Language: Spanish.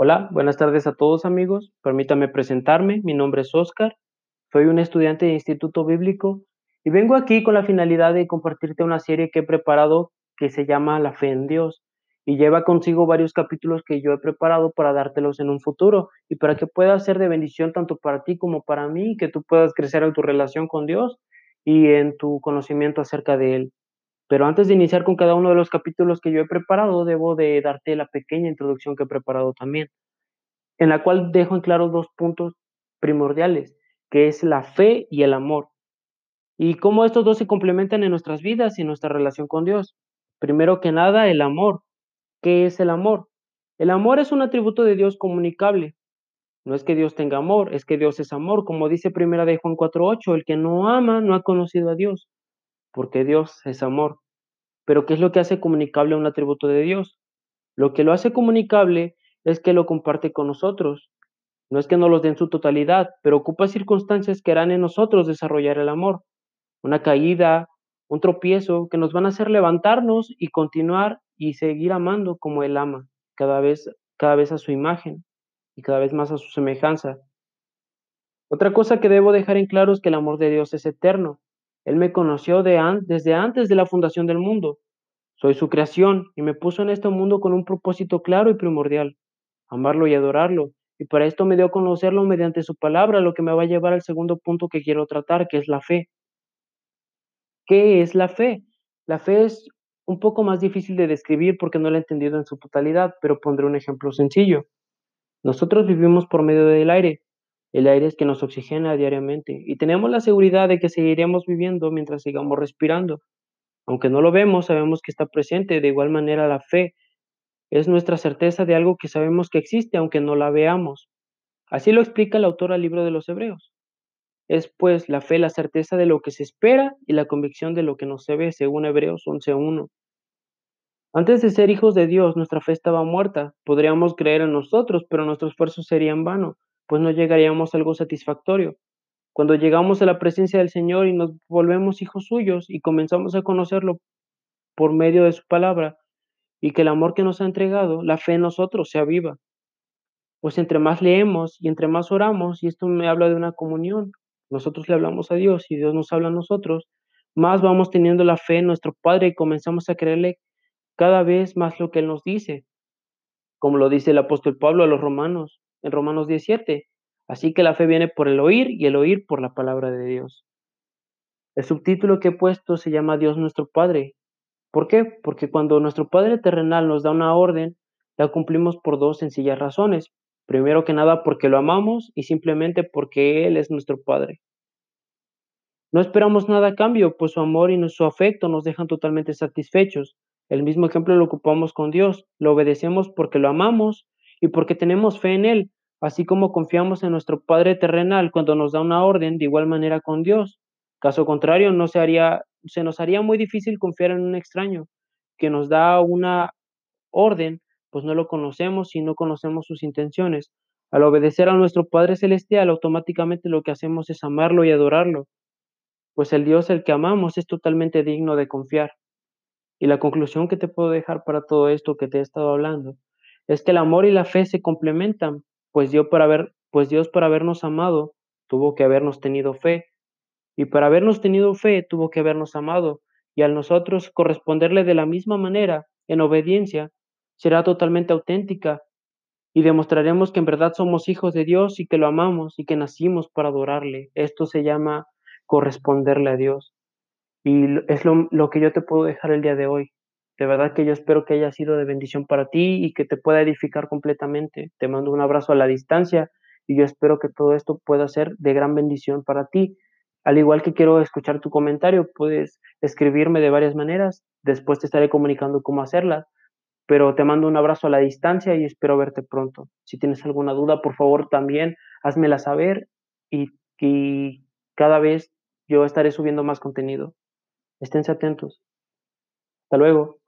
Hola, buenas tardes a todos amigos. Permítame presentarme. Mi nombre es Oscar. Soy un estudiante de Instituto Bíblico y vengo aquí con la finalidad de compartirte una serie que he preparado que se llama La fe en Dios y lleva consigo varios capítulos que yo he preparado para dártelos en un futuro y para que pueda ser de bendición tanto para ti como para mí, que tú puedas crecer en tu relación con Dios y en tu conocimiento acerca de Él. Pero antes de iniciar con cada uno de los capítulos que yo he preparado, debo de darte la pequeña introducción que he preparado también, en la cual dejo en claro dos puntos primordiales, que es la fe y el amor, y cómo estos dos se complementan en nuestras vidas y en nuestra relación con Dios. Primero que nada, el amor. ¿Qué es el amor? El amor es un atributo de Dios comunicable. No es que Dios tenga amor, es que Dios es amor, como dice primera de Juan 4:8, el que no ama no ha conocido a Dios porque Dios es amor. Pero ¿qué es lo que hace comunicable un atributo de Dios? Lo que lo hace comunicable es que lo comparte con nosotros. No es que no los dé en su totalidad, pero ocupa circunstancias que harán en nosotros desarrollar el amor. Una caída, un tropiezo que nos van a hacer levantarnos y continuar y seguir amando como Él ama, cada vez, cada vez a su imagen y cada vez más a su semejanza. Otra cosa que debo dejar en claro es que el amor de Dios es eterno. Él me conoció desde antes de la fundación del mundo. Soy su creación y me puso en este mundo con un propósito claro y primordial, amarlo y adorarlo. Y para esto me dio a conocerlo mediante su palabra, lo que me va a llevar al segundo punto que quiero tratar, que es la fe. ¿Qué es la fe? La fe es un poco más difícil de describir porque no la he entendido en su totalidad, pero pondré un ejemplo sencillo. Nosotros vivimos por medio del aire, el aire es que nos oxigena diariamente y tenemos la seguridad de que seguiremos viviendo mientras sigamos respirando. Aunque no lo vemos, sabemos que está presente. De igual manera, la fe es nuestra certeza de algo que sabemos que existe, aunque no la veamos. Así lo explica el autor al libro de los Hebreos. Es pues la fe la certeza de lo que se espera y la convicción de lo que no se ve, según Hebreos 11.1. Antes de ser hijos de Dios, nuestra fe estaba muerta. Podríamos creer en nosotros, pero nuestro esfuerzo sería en vano pues no llegaríamos a algo satisfactorio. Cuando llegamos a la presencia del Señor y nos volvemos hijos suyos y comenzamos a conocerlo por medio de su palabra y que el amor que nos ha entregado, la fe en nosotros se aviva. Pues entre más leemos y entre más oramos, y esto me habla de una comunión, nosotros le hablamos a Dios y Dios nos habla a nosotros, más vamos teniendo la fe en nuestro Padre y comenzamos a creerle cada vez más lo que Él nos dice, como lo dice el apóstol Pablo a los romanos, en Romanos 17. Así que la fe viene por el oír y el oír por la palabra de Dios. El subtítulo que he puesto se llama Dios nuestro Padre. ¿Por qué? Porque cuando nuestro Padre terrenal nos da una orden, la cumplimos por dos sencillas razones. Primero que nada porque lo amamos y simplemente porque Él es nuestro Padre. No esperamos nada a cambio, pues su amor y su afecto nos dejan totalmente satisfechos. El mismo ejemplo lo ocupamos con Dios. Lo obedecemos porque lo amamos y porque tenemos fe en Él, así como confiamos en nuestro Padre terrenal cuando nos da una orden, de igual manera con Dios. Caso contrario, no se, haría, se nos haría muy difícil confiar en un extraño que nos da una orden, pues no lo conocemos y no conocemos sus intenciones. Al obedecer a nuestro Padre Celestial, automáticamente lo que hacemos es amarlo y adorarlo, pues el Dios el que amamos es totalmente digno de confiar. Y la conclusión que te puedo dejar para todo esto que te he estado hablando es que el amor y la fe se complementan, pues Dios para haber, pues Dios para habernos amado tuvo que habernos tenido fe, y para habernos tenido fe tuvo que habernos amado, y al nosotros corresponderle de la misma manera, en obediencia, será totalmente auténtica, y demostraremos que en verdad somos hijos de Dios y que lo amamos y que nacimos para adorarle. Esto se llama corresponderle a Dios. Y es lo que yo te puedo dejar el día de hoy. De verdad que yo espero que haya sido de bendición para ti y que te pueda edificar completamente. Te mando un abrazo a la distancia y yo espero que todo esto pueda ser de gran bendición para ti. Al igual que quiero escuchar tu comentario, puedes escribirme de varias maneras. Después te estaré comunicando cómo hacerla. Pero te mando un abrazo a la distancia y espero verte pronto. Si tienes alguna duda, por favor también házmela saber y, y cada vez yo estaré subiendo más contenido. Esténse atentos. Hasta luego.